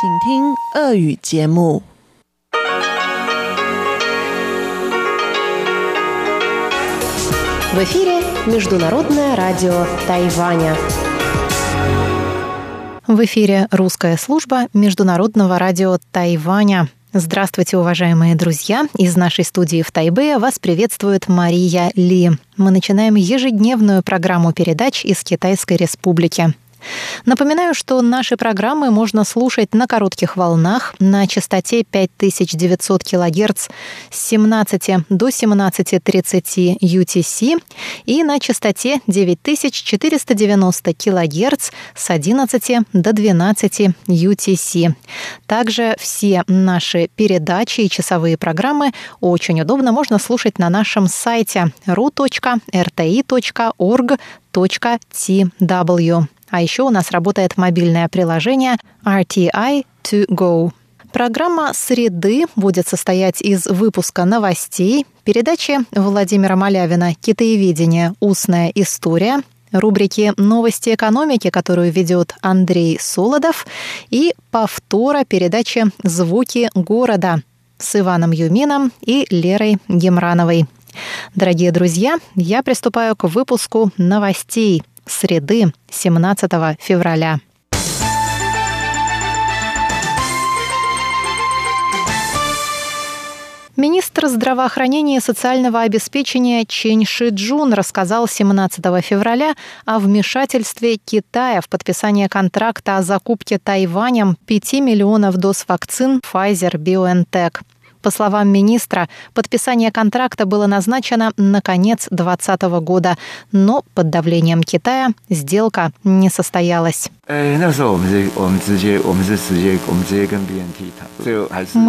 请听俄语节目。В эфире Международное радио Тайваня. В эфире русская служба Международного радио Тайваня. Здравствуйте, уважаемые друзья! Из нашей студии в Тайбе вас приветствует Мария Ли. Мы начинаем ежедневную программу передач из Китайской Республики. Напоминаю, что наши программы можно слушать на коротких волнах на частоте 5900 кГц с 17 до 17.30 UTC и на частоте 9490 кГц с 11 до 12 UTC. Также все наши передачи и часовые программы очень удобно можно слушать на нашем сайте ru.rti.org.tw. А еще у нас работает мобильное приложение RTI To Go. Программа «Среды» будет состоять из выпуска новостей, передачи Владимира Малявина «Китаеведение. Устная история», рубрики «Новости экономики», которую ведет Андрей Солодов, и повтора передачи «Звуки города» с Иваном Юмином и Лерой Гемрановой. Дорогие друзья, я приступаю к выпуску новостей – среды 17 февраля. Министр здравоохранения и социального обеспечения Чен Шиджун рассказал 17 февраля о вмешательстве Китая в подписание контракта о закупке Тайванем 5 миллионов доз вакцин Pfizer-BioNTech. По словам министра, подписание контракта было назначено на конец 2020 года, но под давлением Китая сделка не состоялась. Мы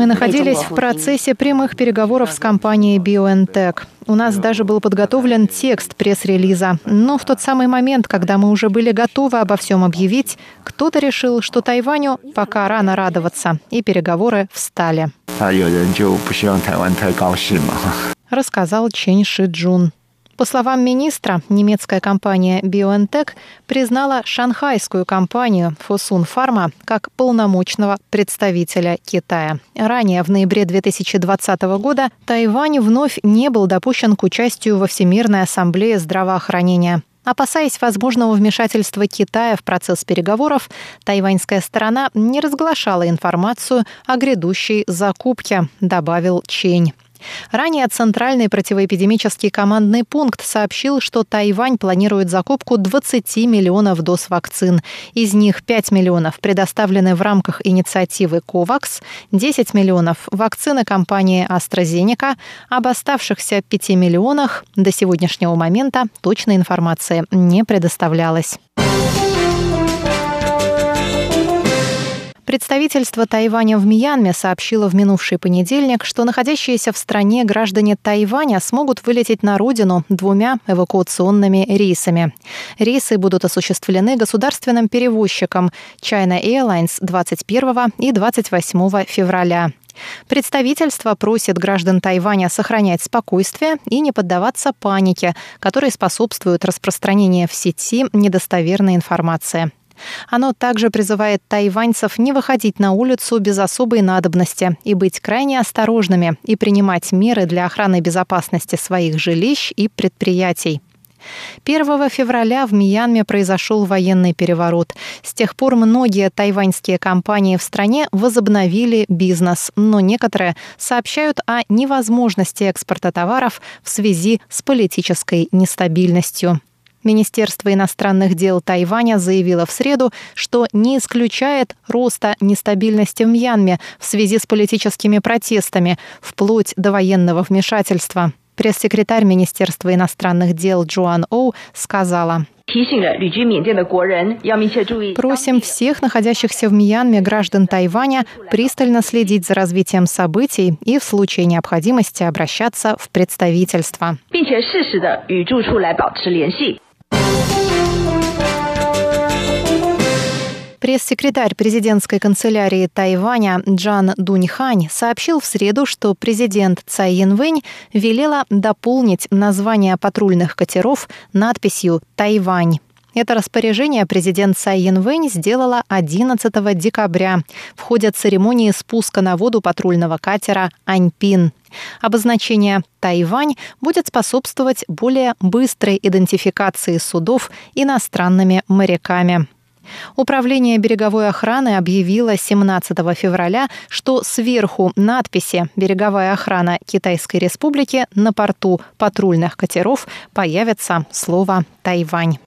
находились в процессе прямых переговоров с компанией BioNTech. У нас даже был подготовлен текст пресс-релиза. Но в тот самый момент, когда мы уже были готовы обо всем объявить, кто-то решил, что Тайваню пока рано радоваться, и переговоры встали. 他有人就不希望台湾太高兴嘛。Рассказал Чен Шиджун. По словам министра, немецкая компания BioNTech признала шанхайскую компанию Fosun Pharma как полномочного представителя Китая. Ранее, в ноябре 2020 года, Тайвань вновь не был допущен к участию во Всемирной ассамблее здравоохранения. Опасаясь возможного вмешательства Китая в процесс переговоров, тайваньская сторона не разглашала информацию о грядущей закупке, добавил Чень. Ранее Центральный противоэпидемический командный пункт сообщил, что Тайвань планирует закупку 20 миллионов доз вакцин. Из них 5 миллионов предоставлены в рамках инициативы COVAX, 10 миллионов – вакцины компании AstraZeneca. Об оставшихся 5 миллионах до сегодняшнего момента точной информации не предоставлялось. Представительство Тайваня в Мьянме сообщило в минувший понедельник, что находящиеся в стране граждане Тайваня смогут вылететь на родину двумя эвакуационными рейсами. Рейсы будут осуществлены государственным перевозчиком China Airlines 21 и 28 февраля. Представительство просит граждан Тайваня сохранять спокойствие и не поддаваться панике, которой способствует распространение в сети недостоверной информации. Оно также призывает тайваньцев не выходить на улицу без особой надобности и быть крайне осторожными и принимать меры для охраны безопасности своих жилищ и предприятий. 1 февраля в Мьянме произошел военный переворот. С тех пор многие тайваньские компании в стране возобновили бизнес, но некоторые сообщают о невозможности экспорта товаров в связи с политической нестабильностью. Министерство иностранных дел Тайваня заявило в среду, что не исключает роста нестабильности в Мьянме в связи с политическими протестами, вплоть до военного вмешательства. Пресс-секретарь Министерства иностранных дел Джоан Оу сказала. Просим всех находящихся в Мьянме граждан Тайваня пристально следить за развитием событий и в случае необходимости обращаться в представительство. Пресс-секретарь президентской канцелярии Тайваня Джан Дуньхань сообщил в среду, что президент Цай Янвэнь велела дополнить название патрульных катеров надписью «Тайвань». Это распоряжение президент Цай Янвэнь сделала 11 декабря в ходе церемонии спуска на воду патрульного катера «Аньпин». Обозначение «Тайвань» будет способствовать более быстрой идентификации судов иностранными моряками. Управление береговой охраны объявило 17 февраля, что сверху надписи «Береговая охрана Китайской Республики» на порту патрульных катеров появится слово «Тайвань».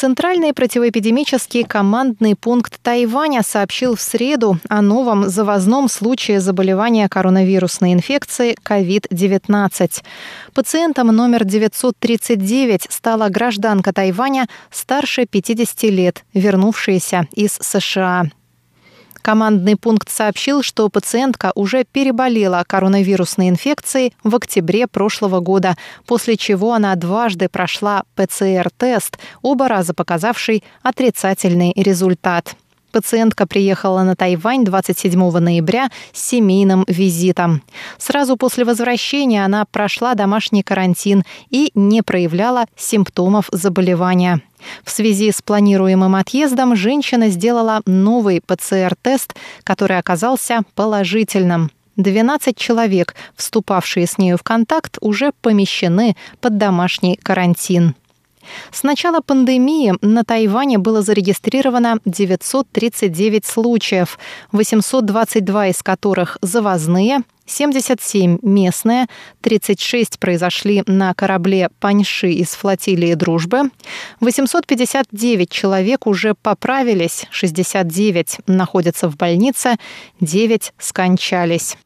Центральный противоэпидемический командный пункт Тайваня сообщил в среду о новом завозном случае заболевания коронавирусной инфекцией COVID-19. Пациентом номер 939 стала гражданка Тайваня старше 50 лет, вернувшаяся из США. Командный пункт сообщил, что пациентка уже переболела коронавирусной инфекцией в октябре прошлого года, после чего она дважды прошла ПЦР-тест, оба раза показавший отрицательный результат. Пациентка приехала на Тайвань 27 ноября с семейным визитом. Сразу после возвращения она прошла домашний карантин и не проявляла симптомов заболевания. В связи с планируемым отъездом женщина сделала новый ПЦР-тест, который оказался положительным. 12 человек, вступавшие с нею в контакт, уже помещены под домашний карантин. С начала пандемии на Тайване было зарегистрировано 939 случаев, 822 из которых завозные, 77 местные, 36 произошли на корабле «Паньши» из флотилии «Дружбы», 859 человек уже поправились, 69 находятся в больнице, 9 скончались.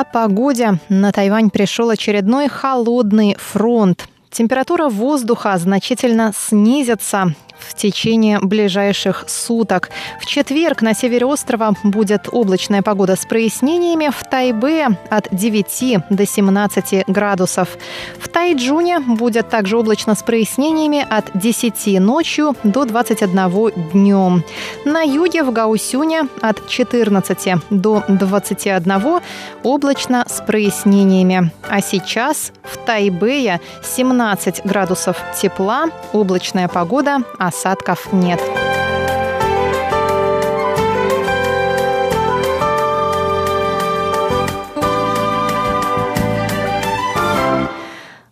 О погоде. На Тайвань пришел очередной холодный фронт. Температура воздуха значительно снизится в течение ближайших суток. В четверг на севере острова будет облачная погода с прояснениями. В Тайбе от 9 до 17 градусов. В Тайджуне будет также облачно с прояснениями от 10 ночью до 21 днем. На юге в Гаусюне от 14 до 21 облачно с прояснениями. А сейчас в Тайбэе 17 градусов тепла, облачная погода, осадков нет.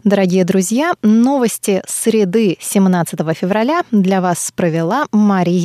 Дорогие друзья, новости среды 17 февраля для вас провела Мария